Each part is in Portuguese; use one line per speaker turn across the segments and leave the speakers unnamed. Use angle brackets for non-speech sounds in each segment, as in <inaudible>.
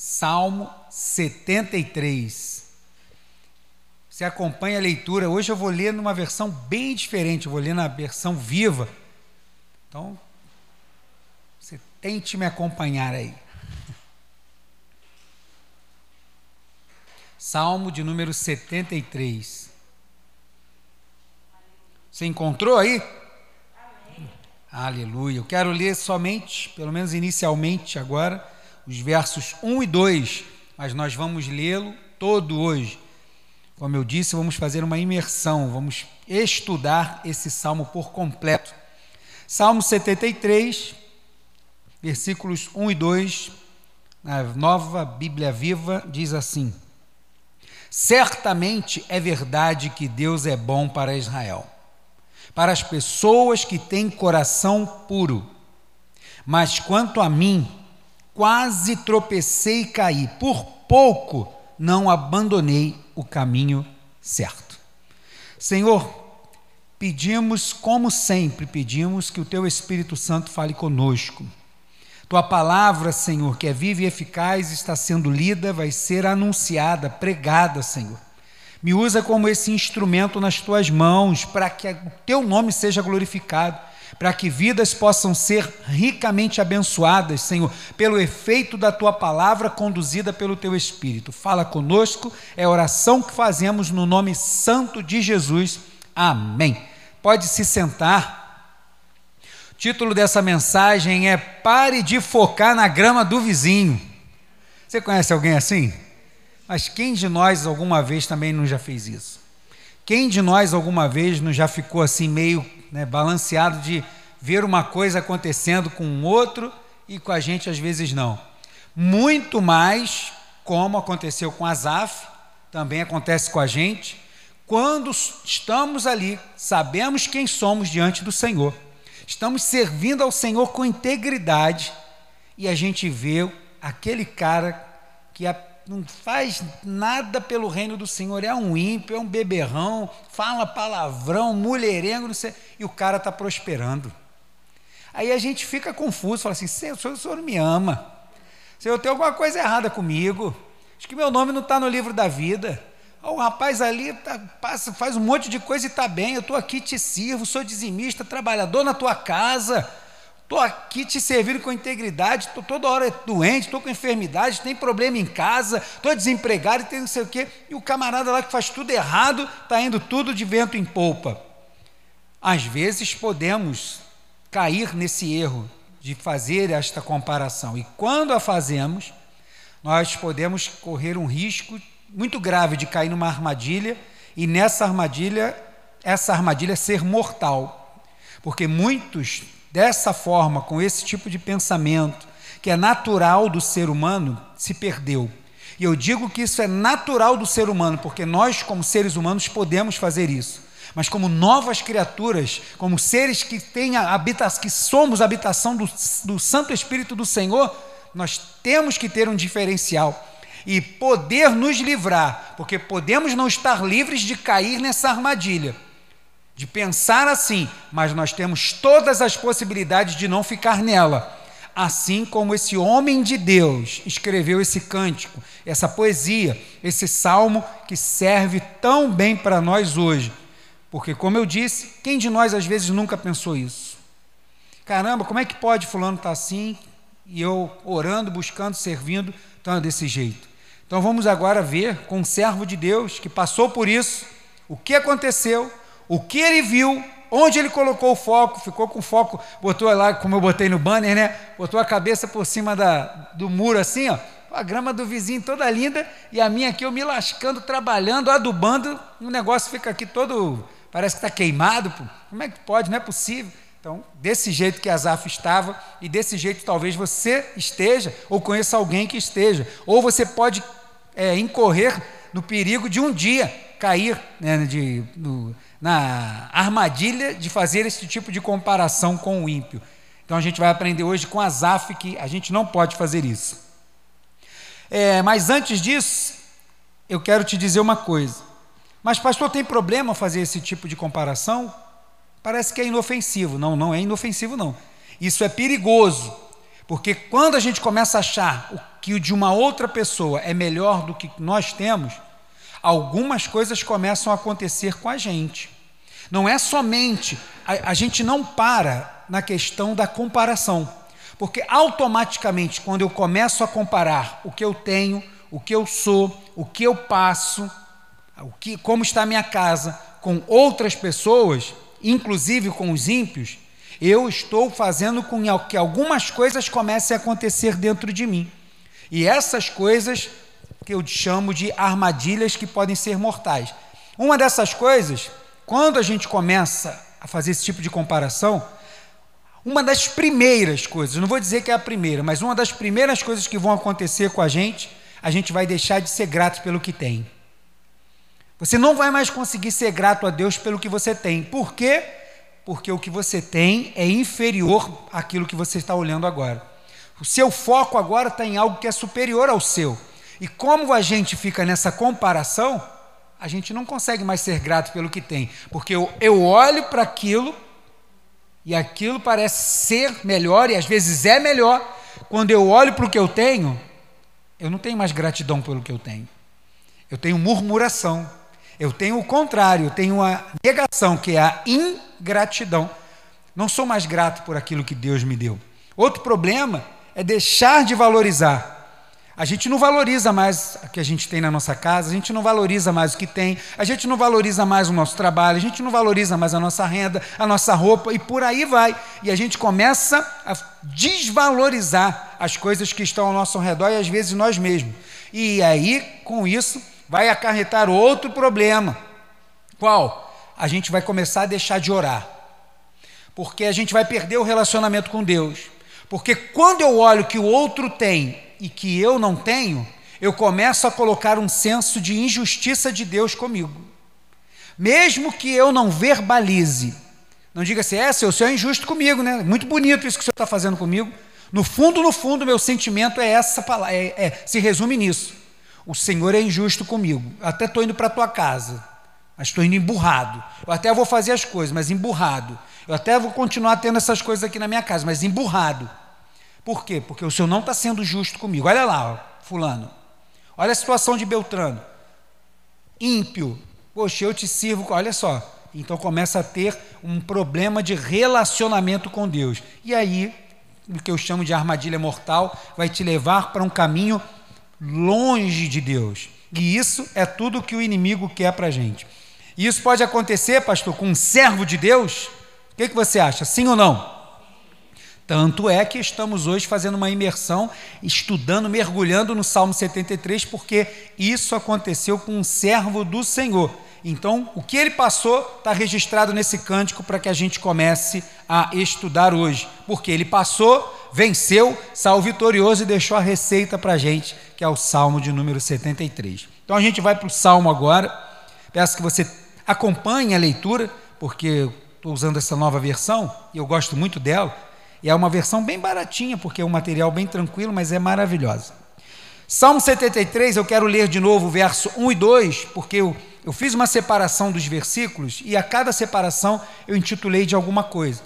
Salmo 73. Você acompanha a leitura. Hoje eu vou ler numa versão bem diferente, eu vou ler na versão viva. Então, você tente me acompanhar aí. Salmo de número 73. Você encontrou aí? Amém. Aleluia. Eu quero ler somente, pelo menos inicialmente agora, os versos 1 e 2, mas nós vamos lê-lo todo hoje. Como eu disse, vamos fazer uma imersão, vamos estudar esse salmo por completo. Salmo 73, versículos 1 e 2, na nova Bíblia Viva, diz assim: Certamente é verdade que Deus é bom para Israel, para as pessoas que têm coração puro. Mas quanto a mim, quase tropecei e caí, por pouco não abandonei o caminho certo. Senhor, pedimos, como sempre, pedimos que o Teu Espírito Santo fale conosco. Tua palavra, Senhor, que é viva e eficaz, está sendo lida, vai ser anunciada, pregada, Senhor. Me usa como esse instrumento nas tuas mãos, para que o teu nome seja glorificado para que vidas possam ser ricamente abençoadas, Senhor, pelo efeito da tua palavra conduzida pelo teu Espírito. Fala conosco, é a oração que fazemos no nome santo de Jesus. Amém. Pode se sentar. O título dessa mensagem é Pare de focar na grama do vizinho. Você conhece alguém assim? Mas quem de nós alguma vez também não já fez isso? Quem de nós alguma vez não já ficou assim meio né, balanceado de ver uma coisa acontecendo com um outro e com a gente às vezes não. Muito mais, como aconteceu com Azaf, também acontece com a gente, quando estamos ali, sabemos quem somos diante do Senhor, estamos servindo ao Senhor com integridade e a gente vê aquele cara que não faz nada pelo reino do Senhor, é um ímpio, é um beberrão, fala palavrão, mulherengo, não sei, e o cara está prosperando. Aí a gente fica confuso, fala assim: Senhor, o senhor me ama. Senhor, tem alguma coisa errada comigo. Acho que meu nome não está no livro da vida. O rapaz ali tá, passa, faz um monte de coisa e está bem. Eu estou aqui, te sirvo, sou dizimista, trabalhador na tua casa. Estou aqui te servindo com integridade, estou toda hora doente, estou com enfermidade, tem problema em casa, estou desempregado tem não sei o quê. E o camarada lá que faz tudo errado, está indo tudo de vento em polpa. Às vezes podemos cair nesse erro de fazer esta comparação. E quando a fazemos, nós podemos correr um risco muito grave de cair numa armadilha e nessa armadilha, essa armadilha ser mortal. Porque muitos dessa forma, com esse tipo de pensamento, que é natural do ser humano, se perdeu. E eu digo que isso é natural do ser humano, porque nós, como seres humanos, podemos fazer isso. Mas como novas criaturas, como seres que têm habita que somos habitação do, do Santo Espírito do Senhor, nós temos que ter um diferencial e poder nos livrar, porque podemos não estar livres de cair nessa armadilha de pensar assim, mas nós temos todas as possibilidades de não ficar nela. Assim como esse homem de Deus escreveu esse cântico, essa poesia, esse salmo que serve tão bem para nós hoje. Porque, como eu disse, quem de nós às vezes nunca pensou isso? Caramba, como é que pode Fulano estar tá assim e eu orando, buscando, servindo, estando desse jeito? Então vamos agora ver com um servo de Deus que passou por isso, o que aconteceu, o que ele viu, onde ele colocou o foco, ficou com o foco, botou lá, como eu botei no banner, né? Botou a cabeça por cima da, do muro assim, ó. A grama do vizinho toda linda e a minha aqui eu me lascando, trabalhando, adubando, e o negócio fica aqui todo, parece que está queimado. Pô. Como é que pode? Não é possível. Então, desse jeito que Azaf estava, e desse jeito talvez você esteja, ou conheça alguém que esteja, ou você pode é, incorrer no perigo de um dia cair né, de, no, na armadilha de fazer esse tipo de comparação com o ímpio. Então a gente vai aprender hoje com Azaf que a gente não pode fazer isso. É, mas antes disso, eu quero te dizer uma coisa. Mas, pastor, tem problema fazer esse tipo de comparação? Parece que é inofensivo. Não, não é inofensivo, não. Isso é perigoso. Porque quando a gente começa a achar que o de uma outra pessoa é melhor do que nós temos, algumas coisas começam a acontecer com a gente. Não é somente, a, a gente não para na questão da comparação, porque automaticamente, quando eu começo a comparar o que eu tenho, o que eu sou, o que eu passo, o que, como está a minha casa, com outras pessoas, inclusive com os ímpios, eu estou fazendo com que algumas coisas comecem a acontecer dentro de mim. E essas coisas que eu chamo de armadilhas que podem ser mortais. Uma dessas coisas, quando a gente começa a fazer esse tipo de comparação, uma das primeiras coisas, não vou dizer que é a primeira, mas uma das primeiras coisas que vão acontecer com a gente, a gente vai deixar de ser grato pelo que tem. Você não vai mais conseguir ser grato a Deus pelo que você tem. Por quê? porque o que você tem é inferior àquilo que você está olhando agora. O seu foco agora está em algo que é superior ao seu. E como a gente fica nessa comparação, a gente não consegue mais ser grato pelo que tem, porque eu, eu olho para aquilo e aquilo parece ser melhor e às vezes é melhor. Quando eu olho para o que eu tenho, eu não tenho mais gratidão pelo que eu tenho. Eu tenho murmuração. Eu tenho o contrário, eu tenho a negação, que é a ingratidão. Não sou mais grato por aquilo que Deus me deu. Outro problema é deixar de valorizar. A gente não valoriza mais o que a gente tem na nossa casa, a gente não valoriza mais o que tem, a gente não valoriza mais o nosso trabalho, a gente não valoriza mais a nossa renda, a nossa roupa e por aí vai. E a gente começa a desvalorizar as coisas que estão ao nosso redor e às vezes nós mesmos. E aí, com isso, vai acarretar outro problema. Qual? A gente vai começar a deixar de orar. Porque a gente vai perder o relacionamento com Deus. Porque quando eu olho que o outro tem e que eu não tenho, eu começo a colocar um senso de injustiça de Deus comigo. Mesmo que eu não verbalize, não diga assim, é, seu, o senhor é injusto comigo, né? Muito bonito isso que o senhor está fazendo comigo. No fundo, no fundo, meu sentimento é essa palavra, é, é, se resume nisso. O Senhor é injusto comigo. Até estou indo para a tua casa, mas estou indo emburrado. Eu até vou fazer as coisas, mas emburrado. Eu até vou continuar tendo essas coisas aqui na minha casa, mas emburrado. Por quê? Porque o Senhor não está sendo justo comigo. Olha lá, Fulano. Olha a situação de Beltrano. Ímpio. Poxa, eu te sirvo. Olha só. Então começa a ter um problema de relacionamento com Deus. E aí, o que eu chamo de armadilha mortal, vai te levar para um caminho longe de Deus. E isso é tudo que o inimigo quer para a gente. E isso pode acontecer, pastor, com um servo de Deus? O que, que você acha? Sim ou não? Tanto é que estamos hoje fazendo uma imersão, estudando, mergulhando no Salmo 73, porque isso aconteceu com um servo do Senhor. Então, o que ele passou está registrado nesse cântico para que a gente comece a estudar hoje. Porque ele passou, venceu, saiu vitorioso e deixou a receita para a gente, que é o Salmo de número 73. Então, a gente vai para o Salmo agora. Peço que você acompanhe a leitura, porque estou usando essa nova versão e eu gosto muito dela. E é uma versão bem baratinha, porque é um material bem tranquilo, mas é maravilhosa. Salmo 73, eu quero ler de novo o verso 1 e 2, porque eu eu fiz uma separação dos versículos e a cada separação eu intitulei de alguma coisa.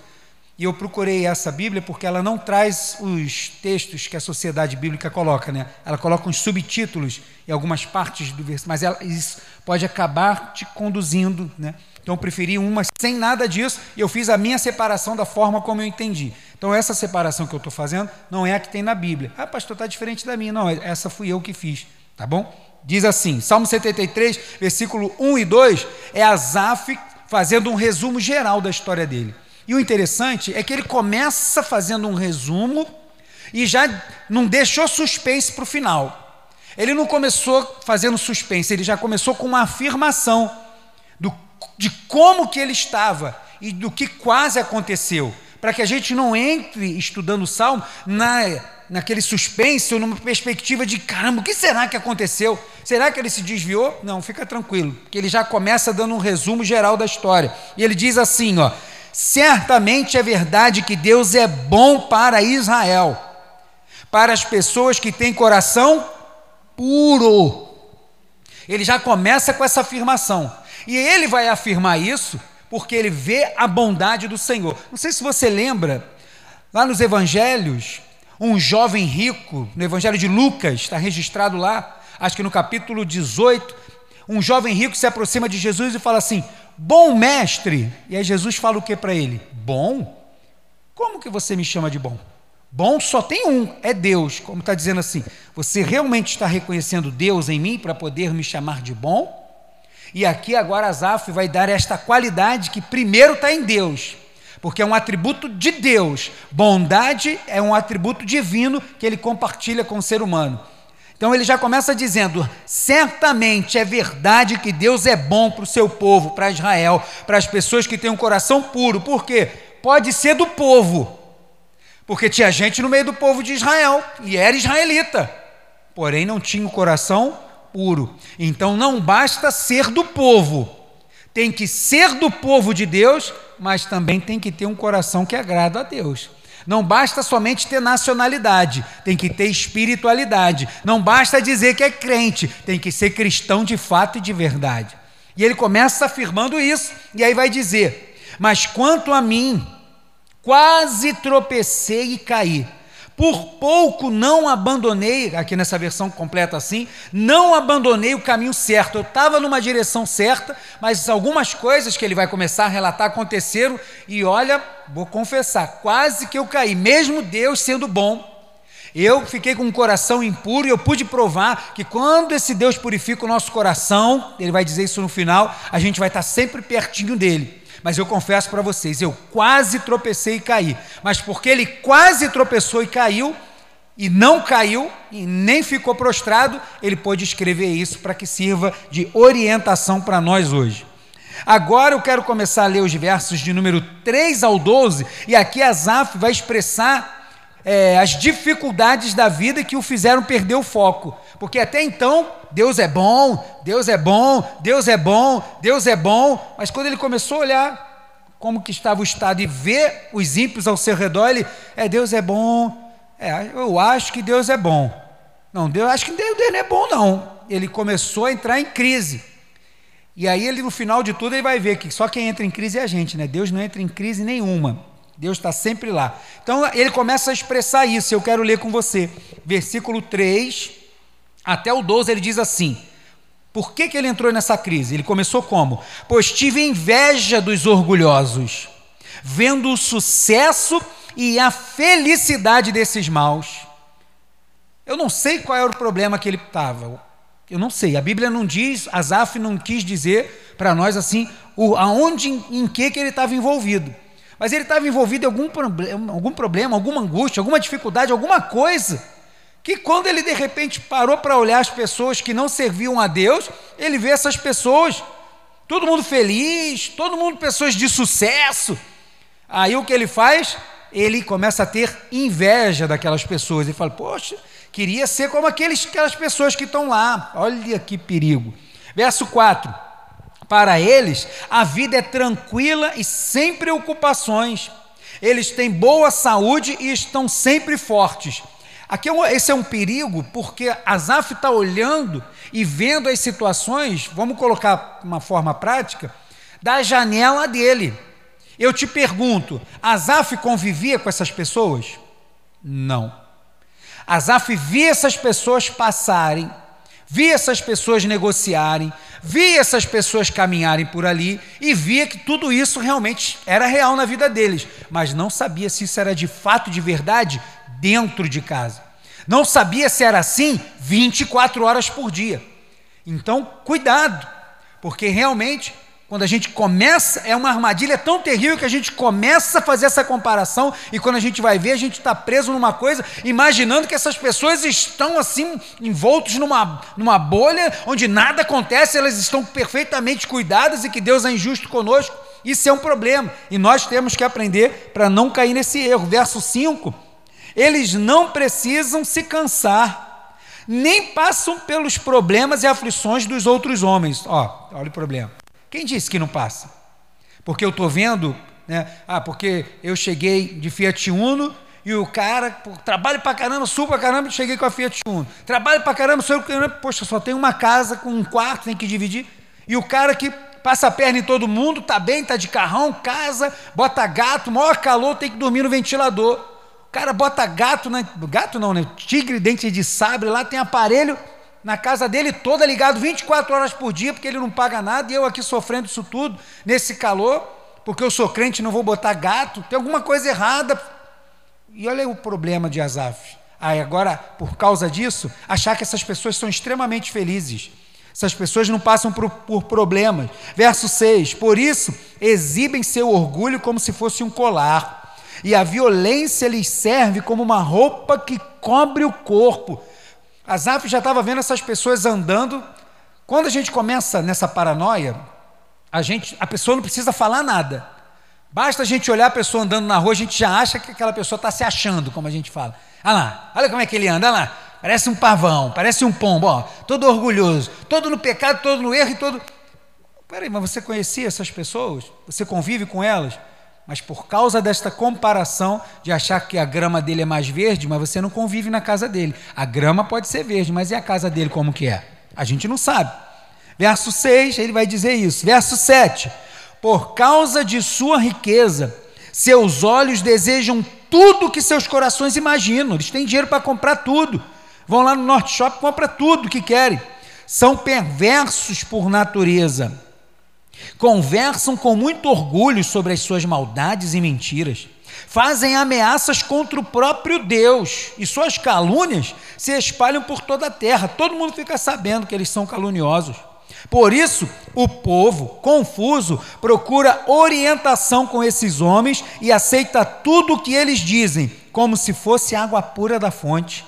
E eu procurei essa Bíblia porque ela não traz os textos que a sociedade bíblica coloca, né? Ela coloca uns subtítulos em algumas partes do versículo, mas ela, isso pode acabar te conduzindo, né? Então eu preferi uma sem nada disso e eu fiz a minha separação da forma como eu entendi. Então essa separação que eu estou fazendo não é a que tem na Bíblia. Ah, pastor, está diferente da minha. Não, essa fui eu que fiz, tá bom? Diz assim, Salmo 73, versículo 1 e 2, é Asaf fazendo um resumo geral da história dele. E o interessante é que ele começa fazendo um resumo e já não deixou suspense para o final. Ele não começou fazendo suspense, ele já começou com uma afirmação do, de como que ele estava e do que quase aconteceu, para que a gente não entre estudando o Salmo na naquele suspense ou numa perspectiva de caramba, o que será que aconteceu? Será que ele se desviou? Não, fica tranquilo, que ele já começa dando um resumo geral da história. E ele diz assim, ó: Certamente é verdade que Deus é bom para Israel, para as pessoas que têm coração puro. Ele já começa com essa afirmação. E ele vai afirmar isso porque ele vê a bondade do Senhor. Não sei se você lembra, lá nos evangelhos, um jovem rico, no Evangelho de Lucas, está registrado lá, acho que no capítulo 18, um jovem rico se aproxima de Jesus e fala assim: Bom mestre. E aí Jesus fala o que para ele? Bom? Como que você me chama de bom? Bom só tem um, é Deus. Como está dizendo assim, você realmente está reconhecendo Deus em mim para poder me chamar de bom? E aqui agora Azaf vai dar esta qualidade que primeiro está em Deus porque é um atributo de Deus. Bondade é um atributo divino que ele compartilha com o ser humano. Então ele já começa dizendo: certamente é verdade que Deus é bom para o seu povo, para Israel, para as pessoas que têm um coração puro. Por quê? Pode ser do povo, porque tinha gente no meio do povo de Israel e era israelita, porém não tinha o coração puro. Então não basta ser do povo, tem que ser do povo de Deus mas também tem que ter um coração que agrada a Deus. Não basta somente ter nacionalidade, tem que ter espiritualidade. Não basta dizer que é crente, tem que ser cristão de fato e de verdade. E ele começa afirmando isso, e aí vai dizer: Mas quanto a mim, quase tropecei e caí. Por pouco não abandonei, aqui nessa versão completa assim, não abandonei o caminho certo. Eu estava numa direção certa, mas algumas coisas que ele vai começar a relatar aconteceram e olha, vou confessar, quase que eu caí, mesmo Deus sendo bom. Eu fiquei com um coração impuro e eu pude provar que quando esse Deus purifica o nosso coração, ele vai dizer isso no final, a gente vai estar sempre pertinho dele. Mas eu confesso para vocês, eu quase tropecei e caí. Mas porque ele quase tropeçou e caiu, e não caiu, e nem ficou prostrado, ele pôde escrever isso para que sirva de orientação para nós hoje. Agora eu quero começar a ler os versos de número 3 ao 12, e aqui Asaf vai expressar é, as dificuldades da vida que o fizeram perder o foco. Porque até então, Deus é bom, Deus é bom, Deus é bom, Deus é bom, mas quando ele começou a olhar como que estava o estado e ver os ímpios ao seu redor, ele, é, Deus é bom, é, eu acho que Deus é bom. Não, Deus, acho que Deus não é bom não. Ele começou a entrar em crise. E aí ele no final de tudo ele vai ver que só quem entra em crise é a gente, né? Deus não entra em crise nenhuma. Deus está sempre lá. Então ele começa a expressar isso, eu quero ler com você. Versículo 3 até o 12 ele diz assim: Por que, que ele entrou nessa crise? Ele começou como? Pois tive inveja dos orgulhosos, vendo o sucesso e a felicidade desses maus. Eu não sei qual era o problema que ele estava. Eu não sei. A Bíblia não diz, Asaf não quis dizer para nós assim, o, aonde, em, em que, que ele estava envolvido mas ele estava envolvido em algum problema, algum problema, alguma angústia, alguma dificuldade, alguma coisa, que quando ele de repente parou para olhar as pessoas que não serviam a Deus, ele vê essas pessoas, todo mundo feliz, todo mundo pessoas de sucesso. Aí o que ele faz? Ele começa a ter inveja daquelas pessoas e fala: Poxa, queria ser como aqueles, aquelas pessoas que estão lá. Olha que perigo. Verso 4. Para eles, a vida é tranquila e sem preocupações. Eles têm boa saúde e estão sempre fortes. Aqui é esse é um perigo, porque Asaf está olhando e vendo as situações, vamos colocar uma forma prática, da janela dele. Eu te pergunto, Asaf convivia com essas pessoas? Não. Asaf via essas pessoas passarem, via essas pessoas negociarem, via essas pessoas caminharem por ali e via que tudo isso realmente era real na vida deles, mas não sabia se isso era de fato de verdade dentro de casa. Não sabia se era assim 24 horas por dia. Então, cuidado, porque realmente quando a gente começa, é uma armadilha tão terrível que a gente começa a fazer essa comparação e quando a gente vai ver, a gente está preso numa coisa, imaginando que essas pessoas estão assim, envoltos numa, numa bolha onde nada acontece, elas estão perfeitamente cuidadas e que Deus é injusto conosco. Isso é um problema e nós temos que aprender para não cair nesse erro. Verso 5: eles não precisam se cansar, nem passam pelos problemas e aflições dos outros homens. Ó, olha o problema. Quem disse que não passa? Porque eu estou vendo, né? Ah, porque eu cheguei de Fiat Uno e o cara, trabalho pra caramba, subo pra caramba, cheguei com a Fiat Uno. Trabalho pra caramba, sou eu, poxa, só tem uma casa com um quarto, tem que dividir. E o cara que passa a perna em todo mundo, tá bem, tá de carrão, casa, bota gato, maior calor, tem que dormir no ventilador. Cara bota gato, gato não, né? Tigre, dente de sabre, lá tem aparelho na casa dele toda ligado 24 horas por dia, porque ele não paga nada, e eu aqui sofrendo isso tudo, nesse calor, porque eu sou crente não vou botar gato, tem alguma coisa errada. E olha aí o problema de Azaf. Aí agora, por causa disso, achar que essas pessoas são extremamente felizes. Essas pessoas não passam por, por, problemas. Verso 6: Por isso, exibem seu orgulho como se fosse um colar, e a violência lhes serve como uma roupa que cobre o corpo. Asaf já estava vendo essas pessoas andando. Quando a gente começa nessa paranoia, a, gente, a pessoa não precisa falar nada. Basta a gente olhar a pessoa andando na rua, a gente já acha que aquela pessoa está se achando, como a gente fala. Olha lá, olha como é que ele anda, olha lá. Parece um pavão, parece um pombo, ó, todo orgulhoso, todo no pecado, todo no erro e todo. Peraí, mas você conhecia essas pessoas? Você convive com elas? Mas por causa desta comparação de achar que a grama dele é mais verde, mas você não convive na casa dele. A grama pode ser verde, mas e a casa dele como que é? A gente não sabe. Verso 6, ele vai dizer isso. Verso 7. Por causa de sua riqueza, seus olhos desejam tudo que seus corações imaginam. Eles têm dinheiro para comprar tudo. Vão lá no Norte Shop, compra tudo que querem. São perversos por natureza. Conversam com muito orgulho sobre as suas maldades e mentiras. Fazem ameaças contra o próprio Deus e suas calúnias se espalham por toda a terra. Todo mundo fica sabendo que eles são caluniosos. Por isso, o povo, confuso, procura orientação com esses homens e aceita tudo o que eles dizem, como se fosse água pura da fonte.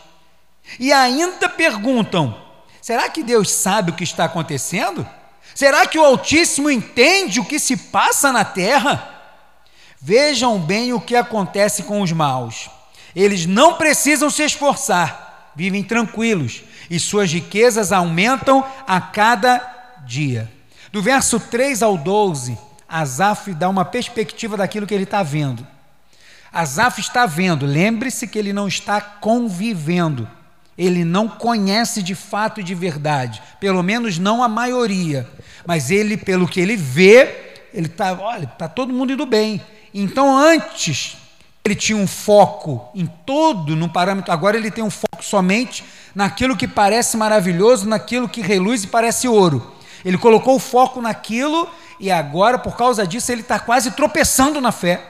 E ainda perguntam: será que Deus sabe o que está acontecendo? Será que o Altíssimo entende o que se passa na terra? Vejam bem o que acontece com os maus. Eles não precisam se esforçar, vivem tranquilos e suas riquezas aumentam a cada dia. Do verso 3 ao 12, Asaf dá uma perspectiva daquilo que ele está vendo. Asaf está vendo, lembre-se que ele não está convivendo ele não conhece de fato e de verdade, pelo menos não a maioria, mas ele, pelo que ele vê, ele está, olha, está todo mundo indo bem. Então, antes, ele tinha um foco em todo, num parâmetro, agora ele tem um foco somente naquilo que parece maravilhoso, naquilo que reluz e parece ouro. Ele colocou o foco naquilo e agora, por causa disso, ele está quase tropeçando na fé,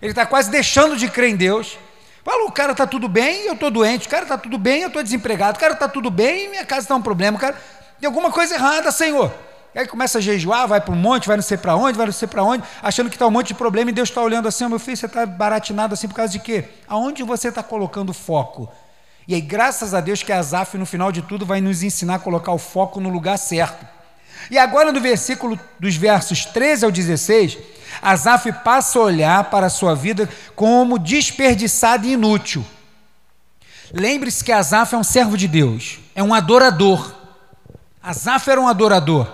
ele está quase deixando de crer em Deus. Fala, o cara está tudo bem eu estou doente, o cara está tudo bem eu estou desempregado, o cara está tudo bem minha casa está um problema, o cara tem alguma coisa errada, Senhor. E aí começa a jejuar, vai para um monte, vai não sei para onde, vai não sei para onde, achando que está um monte de problema e Deus está olhando assim, meu filho, você está baratinado assim por causa de quê? Aonde você está colocando foco? E aí, graças a Deus que Azaf, no final de tudo, vai nos ensinar a colocar o foco no lugar certo. E agora, no versículo dos versos 13 ao 16, Asaf passa a olhar para a sua vida como desperdiçada e inútil. Lembre-se que Asaf é um servo de Deus, é um adorador. Asaf era um adorador.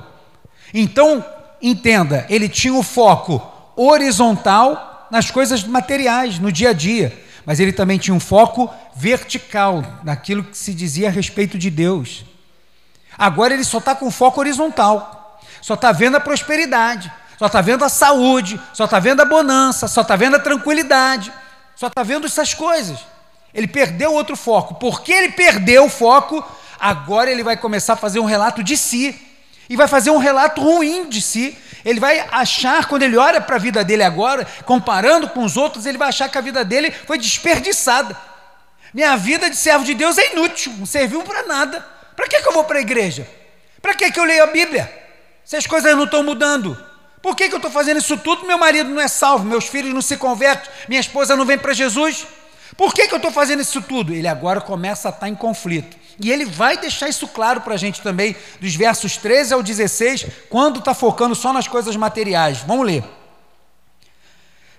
Então, entenda, ele tinha o foco horizontal nas coisas materiais, no dia a dia, mas ele também tinha um foco vertical naquilo que se dizia a respeito de Deus. Agora ele só está com foco horizontal, só está vendo a prosperidade, só está vendo a saúde, só está vendo a bonança, só está vendo a tranquilidade, só está vendo essas coisas. Ele perdeu outro foco. Porque ele perdeu o foco, agora ele vai começar a fazer um relato de si. E vai fazer um relato ruim de si. Ele vai achar, quando ele olha para a vida dele agora, comparando com os outros, ele vai achar que a vida dele foi desperdiçada. Minha vida de servo de Deus é inútil, não serviu para nada. Para que, que eu vou para a igreja? Para que, que eu leio a Bíblia? Se as coisas não estão mudando. Por que, que eu estou fazendo isso tudo? Meu marido não é salvo, meus filhos não se convertem, minha esposa não vem para Jesus. Por que, que eu estou fazendo isso tudo? Ele agora começa a estar tá em conflito. E ele vai deixar isso claro para a gente também, dos versos 13 ao 16, quando está focando só nas coisas materiais. Vamos ler.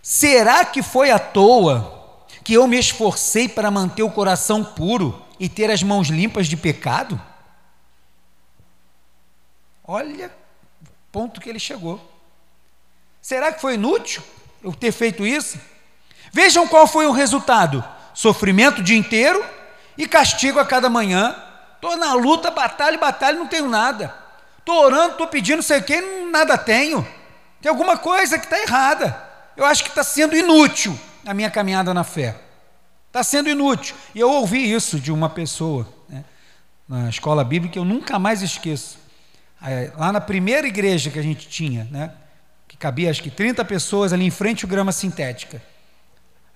Será que foi à toa que eu me esforcei para manter o coração puro e ter as mãos limpas de pecado? Olha o ponto que ele chegou. Será que foi inútil eu ter feito isso? Vejam qual foi o resultado: sofrimento o dia inteiro e castigo a cada manhã. Estou na luta, batalha, batalha, não tenho nada. Estou orando, estou pedindo, sei o que, nada tenho. Tem alguma coisa que está errada. Eu acho que está sendo inútil a minha caminhada na fé. Está sendo inútil. E eu ouvi isso de uma pessoa né, na escola bíblica, eu nunca mais esqueço. Lá na primeira igreja que a gente tinha, né, cabia acho que 30 pessoas ali em frente ao grama sintética.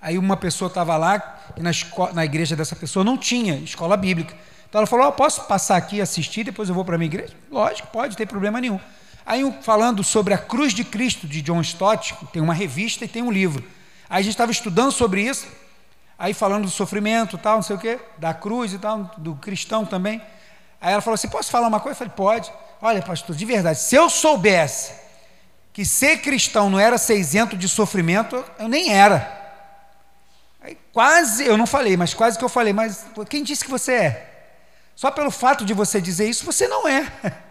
Aí uma pessoa estava lá, e na, na igreja dessa pessoa não tinha escola bíblica. Então ela falou: oh, Posso passar aqui assistir, depois eu vou para a minha igreja? Lógico, pode, não tem problema nenhum. Aí, falando sobre a cruz de Cristo de John Stott, tem uma revista e tem um livro. Aí a gente estava estudando sobre isso, aí falando do sofrimento, tal, não sei o quê, da cruz e tal, do cristão também. Aí ela falou assim: Posso falar uma coisa? Eu falei: Pode. Olha, pastor, de verdade, se eu soubesse que ser cristão não era ser isento de sofrimento, eu nem era. Aí quase, eu não falei, mas quase que eu falei, mas quem disse que você é? Só pelo fato de você dizer isso, você não é. <laughs>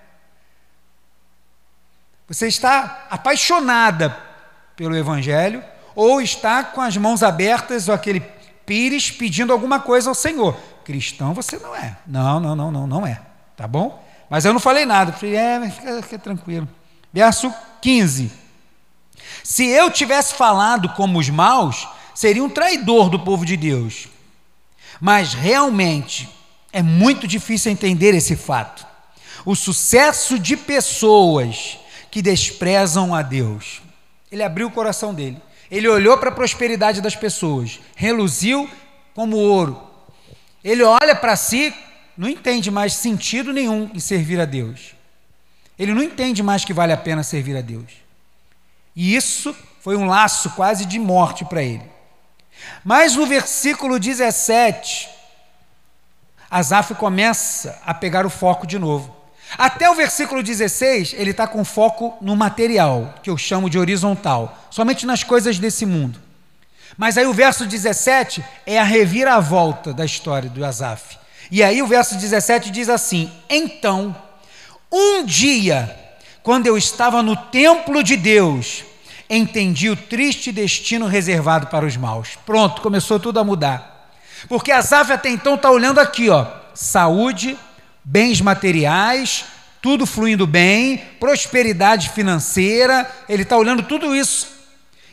Você está apaixonada pelo Evangelho ou está com as mãos abertas ou aquele pires pedindo alguma coisa ao Senhor. Cristão você não é. Não, não, não, não, não é. Tá bom? Mas eu não falei nada. Falei, é, fica, fica tranquilo. Verso 15. Se eu tivesse falado como os maus, seria um traidor do povo de Deus. Mas realmente é muito difícil entender esse fato. O sucesso de pessoas que desprezam a Deus. Ele abriu o coração dele. Ele olhou para a prosperidade das pessoas, reluziu como ouro. Ele olha para si, não entende mais sentido nenhum em servir a Deus. Ele não entende mais que vale a pena servir a Deus. E isso foi um laço quase de morte para ele. Mas no versículo 17, Asaf começa a pegar o foco de novo. Até o versículo 16, ele está com foco no material, que eu chamo de horizontal, somente nas coisas desse mundo. Mas aí o verso 17 é a reviravolta da história do Asaf. E aí o verso 17 diz assim: Então, um dia, quando eu estava no templo de Deus, entendi o triste destino reservado para os maus. Pronto, começou tudo a mudar. Porque Asaf até então está olhando aqui, ó, saúde, bens materiais, tudo fluindo bem, prosperidade financeira, ele está olhando tudo isso.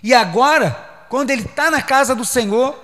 E agora, quando ele está na casa do Senhor,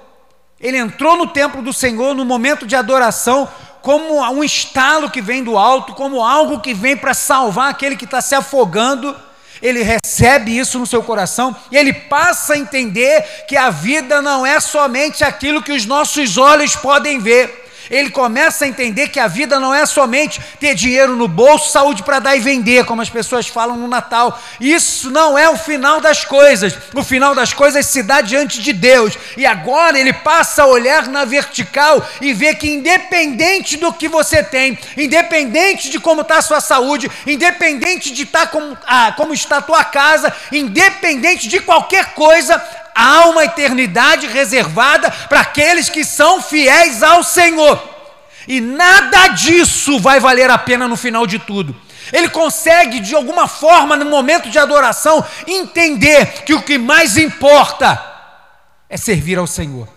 ele entrou no templo do Senhor no momento de adoração, como um estalo que vem do alto, como algo que vem para salvar aquele que está se afogando ele recebe isso no seu coração e ele passa a entender que a vida não é somente aquilo que os nossos olhos podem ver ele começa a entender que a vida não é somente ter dinheiro no bolso, saúde para dar e vender, como as pessoas falam no Natal. Isso não é o final das coisas. O final das coisas se dá diante de Deus. E agora ele passa a olhar na vertical e ver que, independente do que você tem, independente de como está a sua saúde, independente de tá como, ah, como está a tua casa, independente de qualquer coisa, há uma eternidade reservada para aqueles que são fiéis ao Senhor. E nada disso vai valer a pena no final de tudo. Ele consegue, de alguma forma, no momento de adoração, entender que o que mais importa é servir ao Senhor,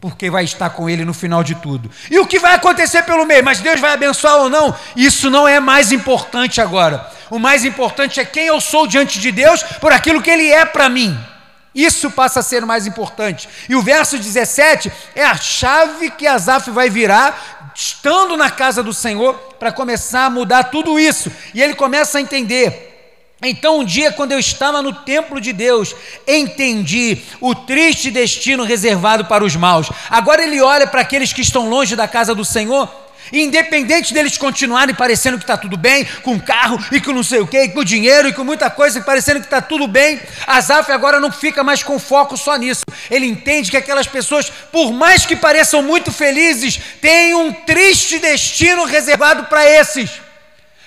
porque vai estar com Ele no final de tudo. E o que vai acontecer pelo meio, mas Deus vai abençoar ou não, isso não é mais importante agora. O mais importante é quem eu sou diante de Deus por aquilo que Ele é para mim. Isso passa a ser mais importante. E o verso 17 é a chave que Asaf vai virar, estando na casa do Senhor, para começar a mudar tudo isso. E ele começa a entender. Então, um dia, quando eu estava no templo de Deus, entendi o triste destino reservado para os maus. Agora ele olha para aqueles que estão longe da casa do Senhor independente deles continuarem parecendo que está tudo bem, com carro e com não sei o que, com dinheiro e com muita coisa, parecendo que está tudo bem, Asaf agora não fica mais com foco só nisso. Ele entende que aquelas pessoas, por mais que pareçam muito felizes, têm um triste destino reservado para esses.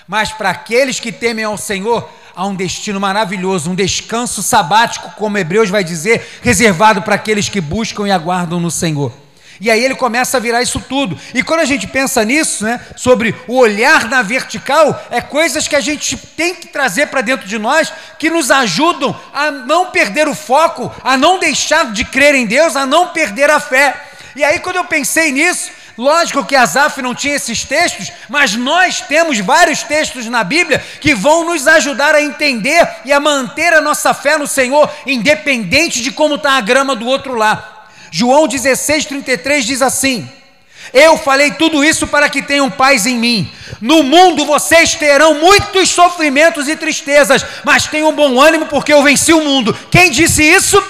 Mas para aqueles que temem ao Senhor, há um destino maravilhoso, um descanso sabático, como Hebreus vai dizer, reservado para aqueles que buscam e aguardam no Senhor. E aí ele começa a virar isso tudo. E quando a gente pensa nisso, né, sobre o olhar na vertical, é coisas que a gente tem que trazer para dentro de nós que nos ajudam a não perder o foco, a não deixar de crer em Deus, a não perder a fé. E aí quando eu pensei nisso, lógico que Asaf não tinha esses textos, mas nós temos vários textos na Bíblia que vão nos ajudar a entender e a manter a nossa fé no Senhor, independente de como está a grama do outro lado. João 16,33 diz assim: Eu falei tudo isso para que tenham paz em mim. No mundo vocês terão muitos sofrimentos e tristezas, mas tenham bom ânimo porque eu venci o mundo. Quem disse isso?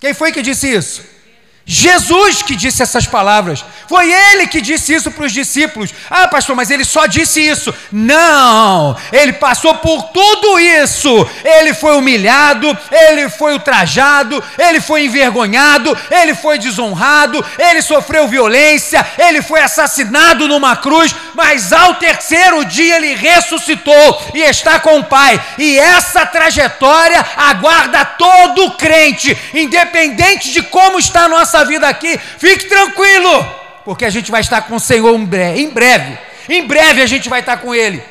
Quem foi que disse isso? Jesus que disse essas palavras. Foi ele que disse isso para os discípulos. Ah, pastor, mas ele só disse isso. Não, ele passou por tudo isso. Ele foi humilhado, ele foi ultrajado, ele foi envergonhado, ele foi desonrado, ele sofreu violência, ele foi assassinado numa cruz, mas ao terceiro dia ele ressuscitou e está com o Pai. E essa trajetória aguarda todo crente, independente de como está a nossa nossa vida aqui, fique tranquilo, porque a gente vai estar com o Senhor. Em breve, em breve a gente vai estar com Ele.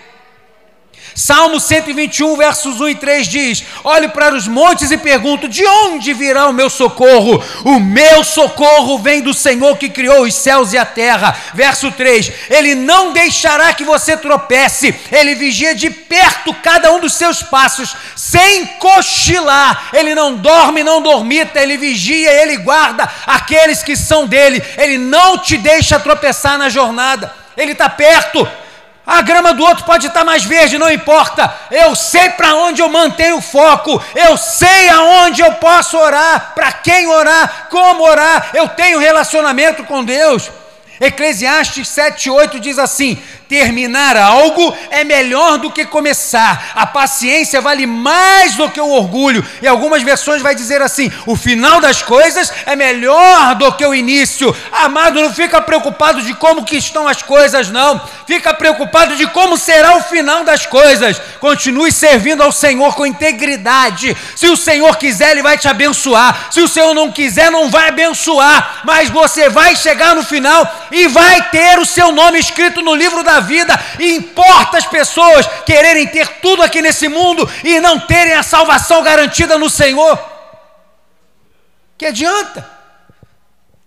Salmo 121, versos 1 e 3 diz: Olho para os montes e pergunto: de onde virá o meu socorro? O meu socorro vem do Senhor que criou os céus e a terra. Verso 3: Ele não deixará que você tropece, ele vigia de perto cada um dos seus passos, sem cochilar. Ele não dorme, não dormita, ele vigia, ele guarda aqueles que são dele. Ele não te deixa tropeçar na jornada, ele está perto. A grama do outro pode estar mais verde, não importa. Eu sei para onde eu mantenho o foco. Eu sei aonde eu posso orar, para quem orar, como orar. Eu tenho relacionamento com Deus. Eclesiastes 7,8 diz assim: terminar algo é melhor do que começar, a paciência vale mais do que o orgulho. E algumas versões vai dizer assim: o final das coisas é melhor do que o início. Amado, não fica preocupado de como que estão as coisas, não. Fica preocupado de como será o final das coisas. Continue servindo ao Senhor com integridade. Se o Senhor quiser, Ele vai te abençoar. Se o Senhor não quiser, não vai abençoar. Mas você vai chegar no final e vai ter o seu nome escrito no livro da vida. E importa as pessoas quererem ter tudo aqui nesse mundo e não terem a salvação garantida no Senhor. Que adianta?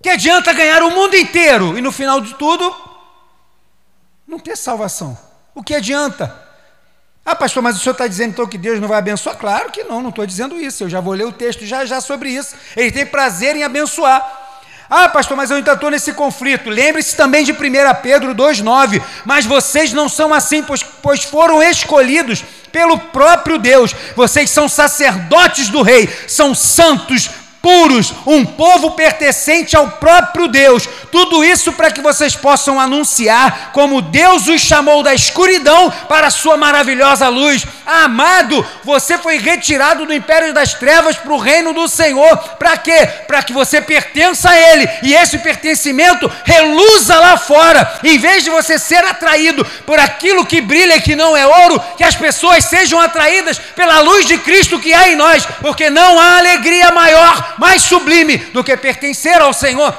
Que adianta ganhar o mundo inteiro e no final de tudo não ter salvação? O que adianta? Ah, pastor, mas o senhor está dizendo então que Deus não vai abençoar? Claro que não, não estou dizendo isso. Eu já vou ler o texto já já sobre isso. Ele tem prazer em abençoar. Ah, pastor, mas eu ainda estou nesse conflito. Lembre-se também de 1 Pedro 2,9. Mas vocês não são assim, pois, pois foram escolhidos pelo próprio Deus. Vocês são sacerdotes do Rei, são santos, puros, um povo pertencente ao próprio Deus. Tudo isso para que vocês possam anunciar como Deus os chamou da escuridão para a sua maravilhosa luz. Amado, você foi retirado do império das trevas para o reino do Senhor. Para quê? Para que você pertença a Ele e esse pertencimento reluza lá fora. Em vez de você ser atraído por aquilo que brilha e que não é ouro, que as pessoas sejam atraídas pela luz de Cristo que há em nós, porque não há alegria maior mais sublime do que pertencer ao Senhor,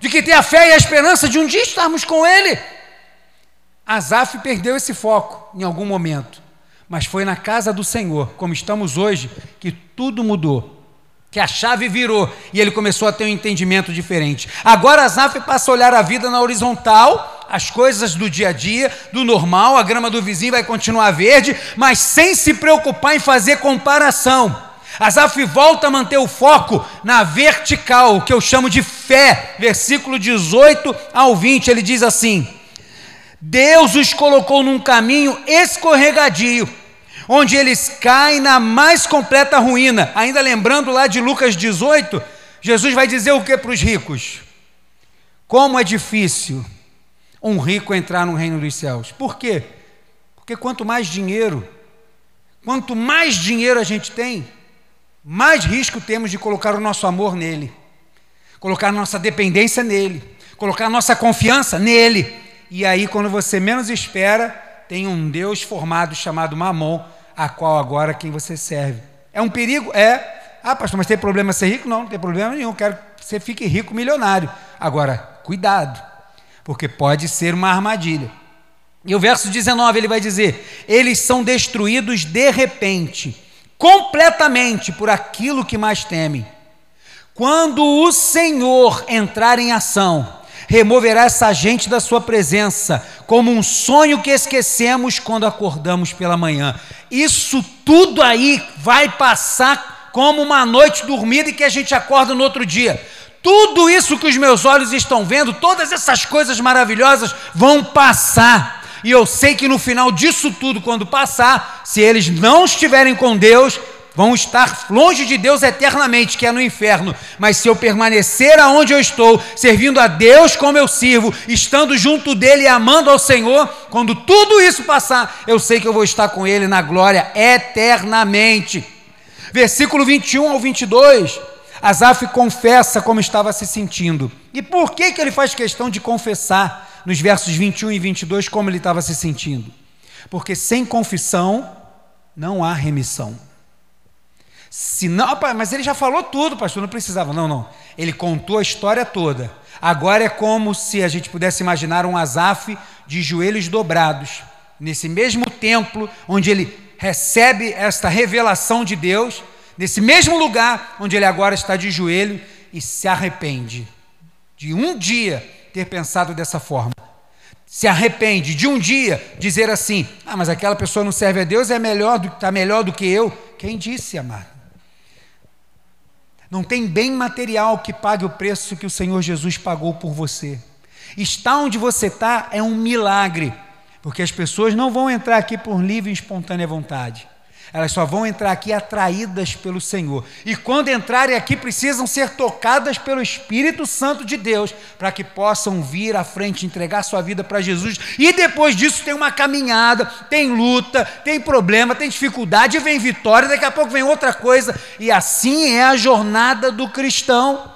de que ter a fé e a esperança de um dia estarmos com Ele. Asaf perdeu esse foco em algum momento, mas foi na casa do Senhor, como estamos hoje, que tudo mudou. Que a chave virou e ele começou a ter um entendimento diferente. Agora Asaf passa a olhar a vida na horizontal, as coisas do dia a dia, do normal, a grama do vizinho vai continuar verde, mas sem se preocupar em fazer comparação. Asaf volta a manter o foco na vertical, que eu chamo de fé. Versículo 18 ao 20, ele diz assim: Deus os colocou num caminho escorregadio, onde eles caem na mais completa ruína. Ainda lembrando lá de Lucas 18, Jesus vai dizer o que para os ricos? Como é difícil um rico entrar no reino dos céus. Por quê? Porque quanto mais dinheiro, quanto mais dinheiro a gente tem, mais risco temos de colocar o nosso amor nele, colocar nossa dependência nele, colocar nossa confiança nele. E aí, quando você menos espera, tem um Deus formado chamado Mamon, a qual agora quem você serve. É um perigo? É. Ah, pastor, mas tem problema ser rico? Não, não tem problema nenhum. Quero que você fique rico, milionário. Agora, cuidado, porque pode ser uma armadilha. E o verso 19 ele vai dizer: Eles são destruídos de repente completamente por aquilo que mais temem. Quando o Senhor entrar em ação, removerá essa gente da sua presença, como um sonho que esquecemos quando acordamos pela manhã. Isso tudo aí vai passar como uma noite dormida e que a gente acorda no outro dia. tudo isso que os meus olhos estão vendo, todas essas coisas maravilhosas vão passar. E eu sei que no final disso tudo, quando passar, se eles não estiverem com Deus, vão estar longe de Deus eternamente, que é no inferno. Mas se eu permanecer aonde eu estou, servindo a Deus como eu sirvo, estando junto dele e amando ao Senhor, quando tudo isso passar, eu sei que eu vou estar com ele na glória eternamente. Versículo 21 ao 22. Asaf confessa como estava se sentindo. E por que, que ele faz questão de confessar nos versos 21 e 22 como ele estava se sentindo? Porque sem confissão não há remissão. Se não, mas ele já falou tudo, pastor, não precisava. Não, não. Ele contou a história toda. Agora é como se a gente pudesse imaginar um Asaf de joelhos dobrados, nesse mesmo templo onde ele recebe esta revelação de Deus, nesse mesmo lugar onde ele agora está de joelho e se arrepende de um dia ter pensado dessa forma. Se arrepende de um dia dizer assim: "Ah, mas aquela pessoa não serve a Deus, é melhor está melhor do que eu". Quem disse, amado? Não tem bem material que pague o preço que o Senhor Jesus pagou por você. Estar onde você está é um milagre, porque as pessoas não vão entrar aqui por livre e espontânea vontade. Elas só vão entrar aqui atraídas pelo Senhor. E quando entrarem aqui, precisam ser tocadas pelo Espírito Santo de Deus, para que possam vir à frente, entregar sua vida para Jesus. E depois disso tem uma caminhada, tem luta, tem problema, tem dificuldade, vem vitória, daqui a pouco vem outra coisa. E assim é a jornada do cristão.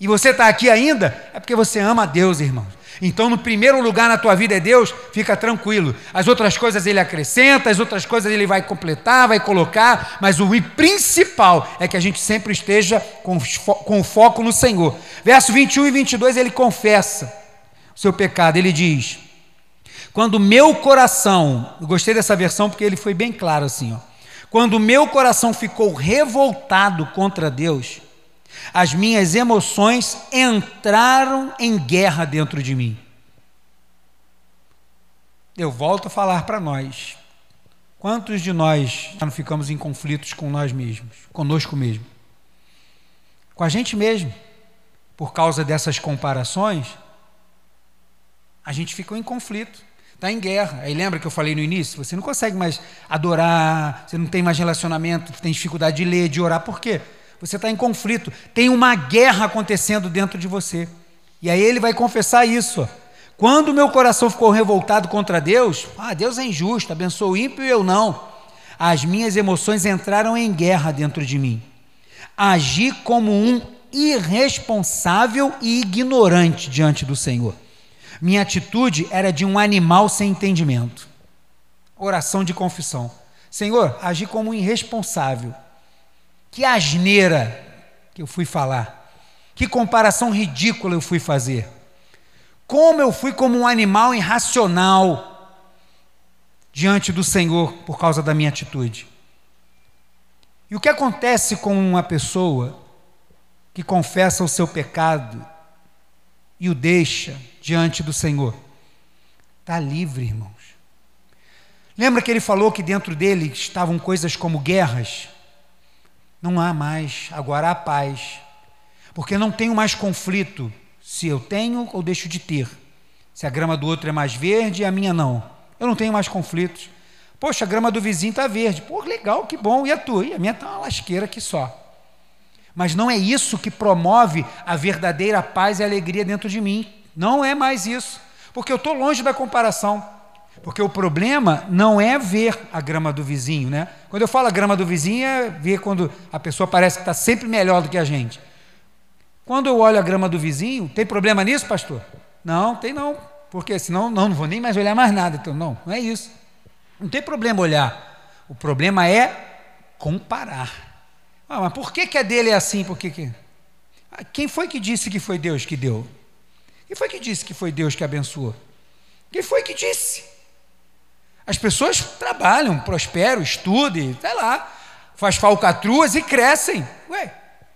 E você está aqui ainda, é porque você ama a Deus, irmãos. Então, no primeiro lugar na tua vida é Deus, fica tranquilo. As outras coisas ele acrescenta, as outras coisas ele vai completar, vai colocar, mas o principal é que a gente sempre esteja com, com foco no Senhor. Verso 21 e 22 ele confessa o seu pecado, ele diz: Quando meu coração, eu gostei dessa versão porque ele foi bem claro assim, ó. Quando meu coração ficou revoltado contra Deus, as minhas emoções entraram em guerra dentro de mim. Eu volto a falar para nós. Quantos de nós já não ficamos em conflitos com nós mesmos, conosco mesmo? Com a gente mesmo. Por causa dessas comparações, a gente ficou em conflito, está em guerra. Aí lembra que eu falei no início? Você não consegue mais adorar, você não tem mais relacionamento, tem dificuldade de ler, de orar. Por quê? Você está em conflito, tem uma guerra acontecendo dentro de você. E aí ele vai confessar isso. Quando meu coração ficou revoltado contra Deus, ah, Deus é injusto, abençoa o ímpio e eu não. As minhas emoções entraram em guerra dentro de mim. Agi como um irresponsável e ignorante diante do Senhor. Minha atitude era de um animal sem entendimento. Oração de confissão. Senhor, agi como um irresponsável que asneira que eu fui falar. Que comparação ridícula eu fui fazer. Como eu fui como um animal irracional diante do Senhor por causa da minha atitude. E o que acontece com uma pessoa que confessa o seu pecado e o deixa diante do Senhor? Está livre, irmãos. Lembra que ele falou que dentro dele estavam coisas como guerras? Não há mais, agora há paz. Porque não tenho mais conflito se eu tenho ou deixo de ter. Se a grama do outro é mais verde e a minha não. Eu não tenho mais conflitos. Poxa, a grama do vizinho está verde. Pô, legal, que bom. E a tua? E a minha está uma lasqueira aqui só. Mas não é isso que promove a verdadeira paz e alegria dentro de mim. Não é mais isso. Porque eu estou longe da comparação. Porque o problema não é ver a grama do vizinho, né? Quando eu falo a grama do vizinho, é ver quando a pessoa parece que está sempre melhor do que a gente. Quando eu olho a grama do vizinho, tem problema nisso, pastor? Não, tem não. Porque senão não, não vou nem mais olhar mais nada. Então, não, não é isso. Não tem problema olhar. O problema é comparar. Ah, mas por que, que a dele é assim? Por que, que... Ah, quem foi que disse que foi Deus que deu? Quem foi que disse que foi Deus que abençoou? Quem foi que disse? As pessoas trabalham, prosperam, estudam, sei lá, faz falcatruas e crescem. Ué,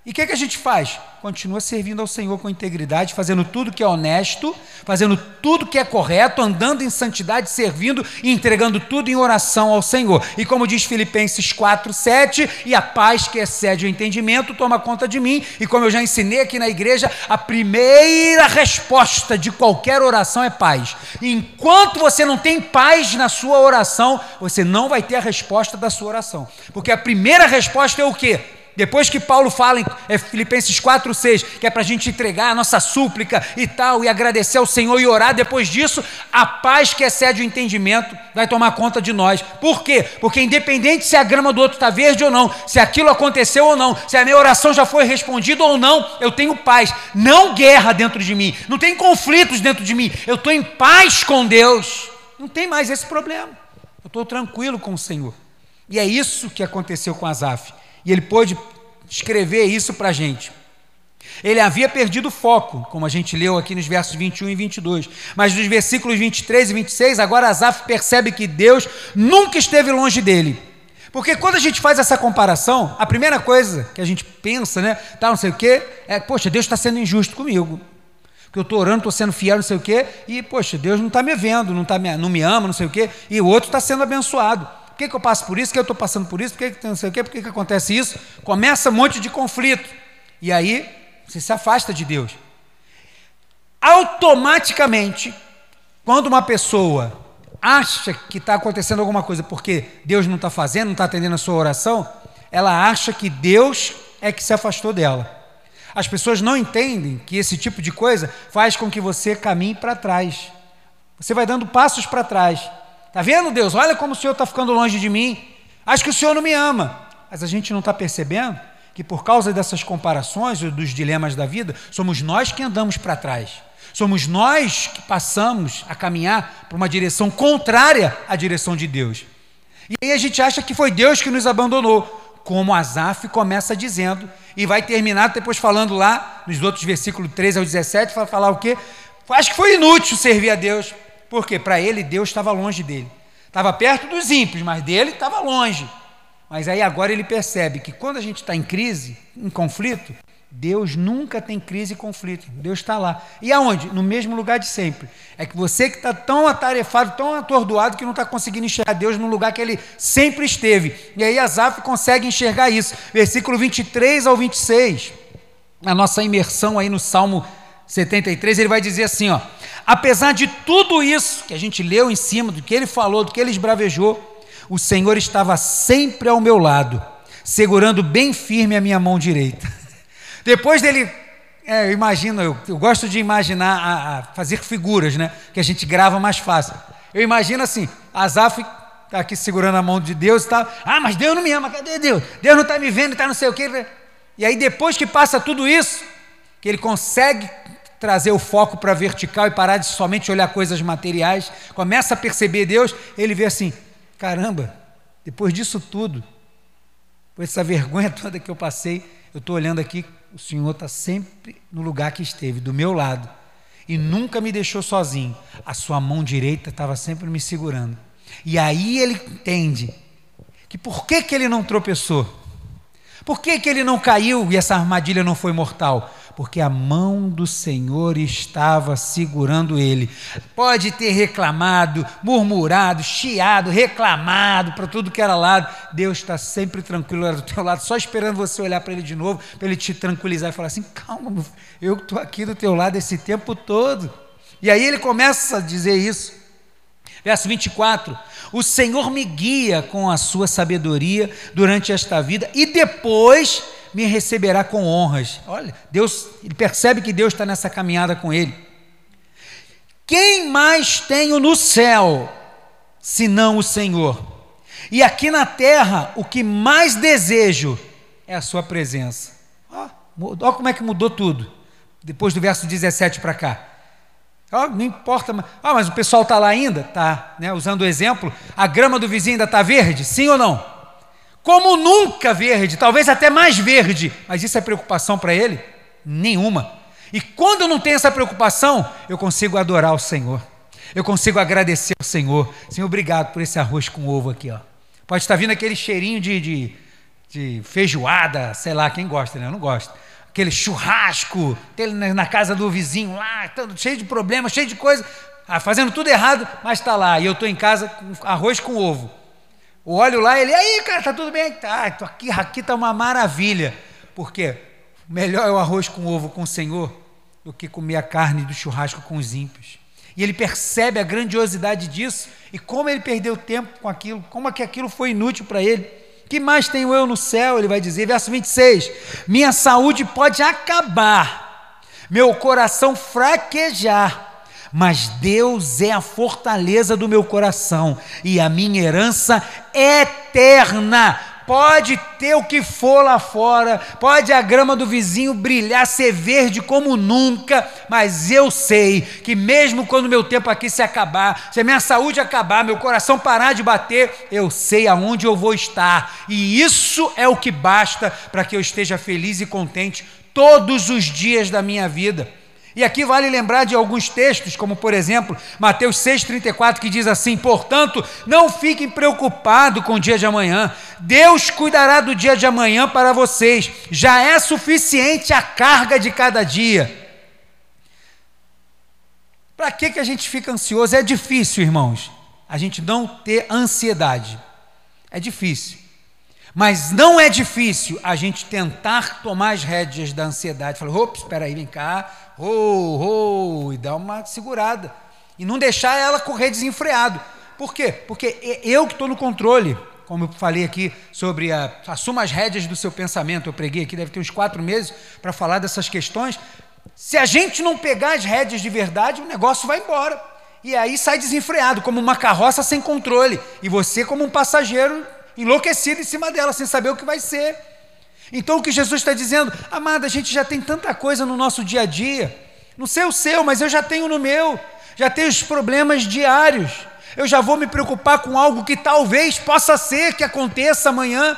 E o que, que a gente faz? Continua servindo ao Senhor com integridade, fazendo tudo que é honesto, fazendo tudo que é correto, andando em santidade, servindo e entregando tudo em oração ao Senhor. E como diz Filipenses 4, 7, e a paz que excede o entendimento toma conta de mim. E como eu já ensinei aqui na igreja, a primeira resposta de qualquer oração é paz. Enquanto você não tem paz na sua oração, você não vai ter a resposta da sua oração. Porque a primeira resposta é o quê? Depois que Paulo fala em é, Filipenses 4, 6, que é para a gente entregar a nossa súplica e tal, e agradecer ao Senhor e orar, depois disso, a paz que excede o entendimento vai tomar conta de nós. Por quê? Porque independente se a grama do outro está verde ou não, se aquilo aconteceu ou não, se a minha oração já foi respondida ou não, eu tenho paz. Não guerra dentro de mim, não tem conflitos dentro de mim, eu estou em paz com Deus. Não tem mais esse problema. Eu estou tranquilo com o Senhor. E é isso que aconteceu com Asaf. E ele pôde escrever isso para a gente. Ele havia perdido o foco, como a gente leu aqui nos versos 21 e 22. Mas nos versículos 23 e 26, agora Asaf percebe que Deus nunca esteve longe dele. Porque quando a gente faz essa comparação, a primeira coisa que a gente pensa, né, tá, não sei o quê, é, poxa, Deus está sendo injusto comigo. Porque eu estou orando, estou sendo fiel, não sei o quê, e, poxa, Deus não está me vendo, não, tá me, não me ama, não sei o quê, e o outro está sendo abençoado. Por que, que eu passo por isso? Por que eu estou passando por isso? Por que, que não sei o quê? Por que, que acontece isso? Começa um monte de conflito. E aí você se afasta de Deus. Automaticamente, quando uma pessoa acha que está acontecendo alguma coisa porque Deus não está fazendo, não está atendendo a sua oração, ela acha que Deus é que se afastou dela. As pessoas não entendem que esse tipo de coisa faz com que você caminhe para trás. Você vai dando passos para trás. Está vendo, Deus? Olha como o Senhor está ficando longe de mim. Acho que o Senhor não me ama. Mas a gente não está percebendo que por causa dessas comparações, dos dilemas da vida, somos nós que andamos para trás. Somos nós que passamos a caminhar para uma direção contrária à direção de Deus. E aí a gente acha que foi Deus que nos abandonou, como Asaf começa dizendo, e vai terminar depois falando lá, nos outros versículos 13 ao 17, vai falar o quê? Acho que foi inútil servir a Deus. Porque para ele Deus estava longe dele. Estava perto dos ímpios, mas dele estava longe. Mas aí agora ele percebe que quando a gente está em crise, em conflito, Deus nunca tem crise e conflito. Deus está lá. E aonde? No mesmo lugar de sempre. É que você que está tão atarefado, tão atordoado, que não está conseguindo enxergar Deus no lugar que ele sempre esteve. E aí Asaf consegue enxergar isso. Versículo 23 ao 26. A nossa imersão aí no Salmo 73, ele vai dizer assim, ó: Apesar de tudo isso que a gente leu em cima, do que ele falou, do que ele esbravejou, o Senhor estava sempre ao meu lado, segurando bem firme a minha mão direita. <laughs> Depois dele, é, eu imagino, eu, eu gosto de imaginar, a, a fazer figuras, né? Que a gente grava mais fácil. Eu imagino assim, Asaf está aqui segurando a mão de Deus e tal. Ah, mas Deus não me ama, cadê Deus? Deus não está me vendo, está não sei o quê. E aí depois que passa tudo isso, que ele consegue trazer o foco para vertical e parar de somente olhar coisas materiais, começa a perceber Deus, ele vê assim: caramba, depois disso tudo, por essa vergonha <laughs> toda que eu passei, eu estou olhando aqui, o Senhor está sempre no lugar que esteve, do meu lado, e nunca me deixou sozinho. A sua mão direita estava sempre me segurando. E aí ele entende que por que, que ele não tropeçou? Por que, que ele não caiu e essa armadilha não foi mortal? Porque a mão do Senhor estava segurando ele. Pode ter reclamado, murmurado, chiado, reclamado para tudo que era lado. Deus está sempre tranquilo do teu lado, só esperando você olhar para ele de novo, para ele te tranquilizar e falar assim: calma, eu estou aqui do teu lado esse tempo todo. E aí ele começa a dizer isso. Verso 24: O Senhor me guia com a sua sabedoria durante esta vida e depois me receberá com honras. Olha, Deus, ele percebe que Deus está nessa caminhada com ele. Quem mais tenho no céu, senão o Senhor? E aqui na terra, o que mais desejo é a sua presença. Olha como é que mudou tudo, depois do verso 17 para cá. Oh, não importa, mas, oh, mas o pessoal está lá ainda? Tá, né? usando o exemplo, a grama do vizinho ainda está verde? Sim ou não? Como nunca verde, talvez até mais verde, mas isso é preocupação para ele? Nenhuma. E quando eu não tenho essa preocupação, eu consigo adorar o Senhor. Eu consigo agradecer ao Senhor. Senhor, obrigado por esse arroz com ovo aqui. Ó. Pode estar vindo aquele cheirinho de, de de feijoada, sei lá, quem gosta, né? Eu não gosto. Aquele churrasco, na casa do vizinho lá, cheio de problemas, cheio de coisa, ah, fazendo tudo errado, mas está lá. E eu estou em casa com arroz com ovo. Olho lá, ele, aí, cara, tá tudo bem? Tá, tô aqui, aqui tá uma maravilha. Por quê? Melhor é o arroz com ovo com o Senhor do que comer a carne do churrasco com os ímpios. E ele percebe a grandiosidade disso e como ele perdeu tempo com aquilo, como é que aquilo foi inútil para ele. Que mais tenho eu no céu? Ele vai dizer, verso 26: Minha saúde pode acabar, meu coração fraquejar, mas Deus é a fortaleza do meu coração e a minha herança eterna pode ter o que for lá fora, pode a grama do vizinho brilhar, ser verde como nunca, mas eu sei que mesmo quando meu tempo aqui se acabar, se a minha saúde acabar, meu coração parar de bater, eu sei aonde eu vou estar, e isso é o que basta para que eu esteja feliz e contente todos os dias da minha vida. E aqui vale lembrar de alguns textos, como por exemplo, Mateus 6,34, que diz assim: Portanto, não fiquem preocupados com o dia de amanhã, Deus cuidará do dia de amanhã para vocês, já é suficiente a carga de cada dia. Para que, que a gente fica ansioso? É difícil, irmãos, a gente não ter ansiedade. É difícil. Mas não é difícil a gente tentar tomar as rédeas da ansiedade. Falar, opa, espera aí, vem cá, oh, oh, e dar uma segurada. E não deixar ela correr desenfreado. Por quê? Porque eu que estou no controle. Como eu falei aqui sobre a. Assuma as rédeas do seu pensamento. Eu preguei aqui, deve ter uns quatro meses, para falar dessas questões. Se a gente não pegar as rédeas de verdade, o negócio vai embora. E aí sai desenfreado, como uma carroça sem controle. E você, como um passageiro enlouquecido em cima dela, sem saber o que vai ser. Então o que Jesus está dizendo, amada, a gente já tem tanta coisa no nosso dia a dia, não sei o seu, mas eu já tenho no meu, já tenho os problemas diários, eu já vou me preocupar com algo que talvez possa ser que aconteça amanhã.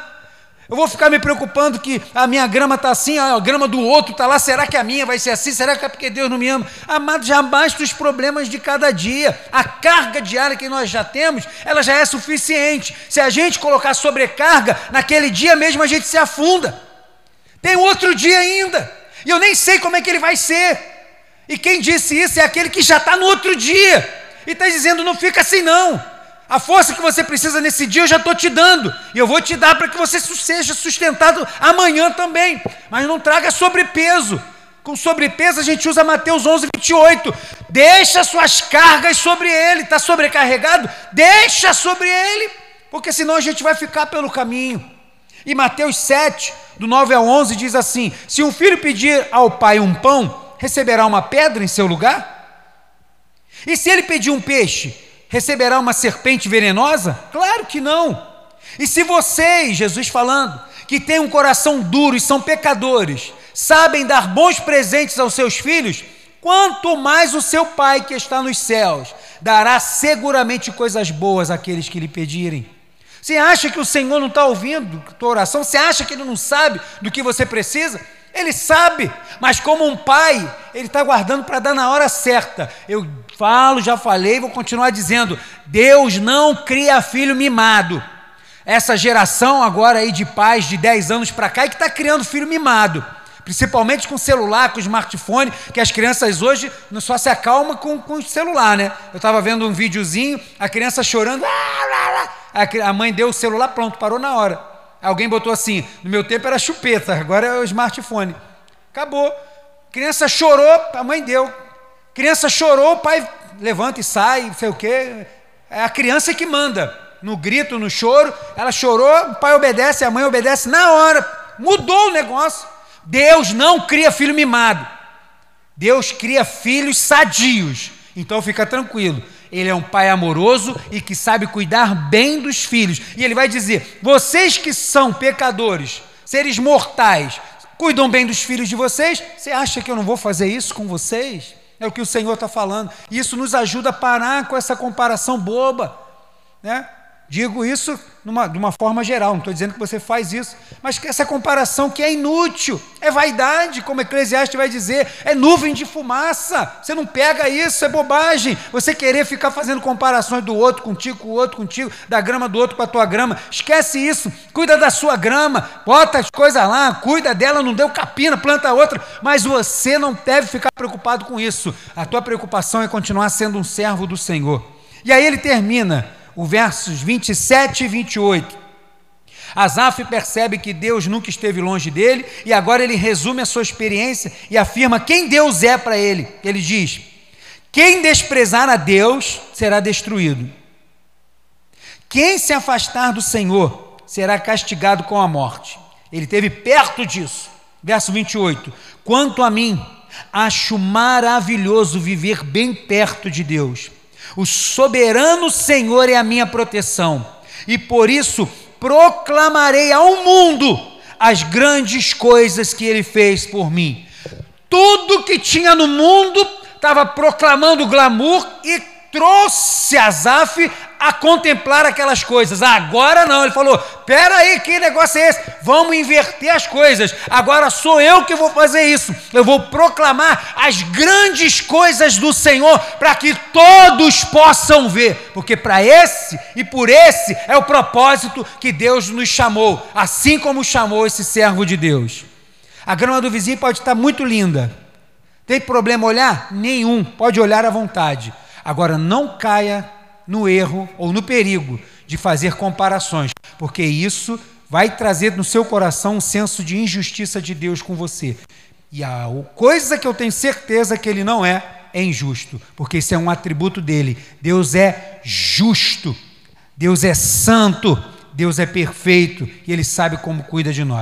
Eu vou ficar me preocupando que a minha grama está assim, a grama do outro está lá, será que a minha vai ser assim? Será que é porque Deus não me ama? Amado, já basta os problemas de cada dia. A carga diária que nós já temos, ela já é suficiente. Se a gente colocar sobrecarga, naquele dia mesmo a gente se afunda. Tem outro dia ainda, e eu nem sei como é que ele vai ser. E quem disse isso é aquele que já está no outro dia, e está dizendo: não fica assim não. A força que você precisa nesse dia eu já estou te dando. E eu vou te dar para que você seja sustentado amanhã também. Mas não traga sobrepeso. Com sobrepeso a gente usa Mateus 11, 28. Deixa suas cargas sobre ele. Está sobrecarregado? Deixa sobre ele. Porque senão a gente vai ficar pelo caminho. E Mateus 7, do 9 ao 11, diz assim: Se um filho pedir ao pai um pão, receberá uma pedra em seu lugar? E se ele pedir um peixe, receberá uma serpente venenosa? Claro que não. E se vocês, Jesus falando, que têm um coração duro e são pecadores, sabem dar bons presentes aos seus filhos, quanto mais o seu Pai que está nos céus dará seguramente coisas boas àqueles que lhe pedirem. Você acha que o Senhor não está ouvindo a tua oração? Você acha que Ele não sabe do que você precisa? Ele sabe, mas como um pai, ele está guardando para dar na hora certa. Eu falo, já falei, vou continuar dizendo: Deus não cria filho mimado. Essa geração agora aí de pais de 10 anos para cá é que está criando filho mimado. Principalmente com celular, com smartphone, que as crianças hoje não só se acalmam com, com o celular, né? Eu estava vendo um videozinho, a criança chorando, a mãe deu o celular, pronto, parou na hora. Alguém botou assim: no meu tempo era chupeta, agora é o smartphone. Acabou. Criança chorou, a mãe deu. Criança chorou, o pai levanta e sai, não sei o quê. É a criança que manda. No grito, no choro, ela chorou, o pai obedece, a mãe obedece na hora. Mudou o negócio. Deus não cria filho mimado. Deus cria filhos sadios. Então fica tranquilo. Ele é um pai amoroso e que sabe cuidar bem dos filhos. E ele vai dizer: vocês que são pecadores, seres mortais, cuidam bem dos filhos de vocês, você acha que eu não vou fazer isso com vocês? É o que o Senhor está falando. Isso nos ajuda a parar com essa comparação boba. Né? Digo isso numa, de uma forma geral, não estou dizendo que você faz isso, mas que essa comparação que é inútil, é vaidade, como Eclesiastes vai dizer, é nuvem de fumaça. Você não pega isso, é bobagem. Você querer ficar fazendo comparações do outro contigo, com o outro contigo, da grama do outro com a tua grama, esquece isso. Cuida da sua grama, bota as coisas lá, cuida dela, não deu capina, planta outra, mas você não deve ficar preocupado com isso. A tua preocupação é continuar sendo um servo do Senhor. E aí ele termina o versos 27 e 28. Asaf percebe que Deus nunca esteve longe dele e agora ele resume a sua experiência e afirma quem Deus é para ele. Ele diz: Quem desprezar a Deus será destruído. Quem se afastar do Senhor será castigado com a morte. Ele teve perto disso. Verso 28. Quanto a mim, acho maravilhoso viver bem perto de Deus. O soberano Senhor é a minha proteção, e por isso proclamarei ao mundo as grandes coisas que ele fez por mim. Tudo que tinha no mundo estava proclamando glamour e trouxe Asaf a contemplar aquelas coisas. Agora não, ele falou: Pera aí, que negócio é esse? Vamos inverter as coisas. Agora sou eu que vou fazer isso. Eu vou proclamar as grandes coisas do Senhor para que todos possam ver, porque para esse e por esse é o propósito que Deus nos chamou, assim como chamou esse servo de Deus. A grama do vizinho pode estar muito linda. Tem problema olhar? Nenhum. Pode olhar à vontade. Agora não caia no erro ou no perigo de fazer comparações, porque isso vai trazer no seu coração um senso de injustiça de Deus com você. E a coisa que eu tenho certeza que ele não é, é injusto, porque isso é um atributo dele. Deus é justo, Deus é santo, Deus é perfeito e ele sabe como cuida de nós.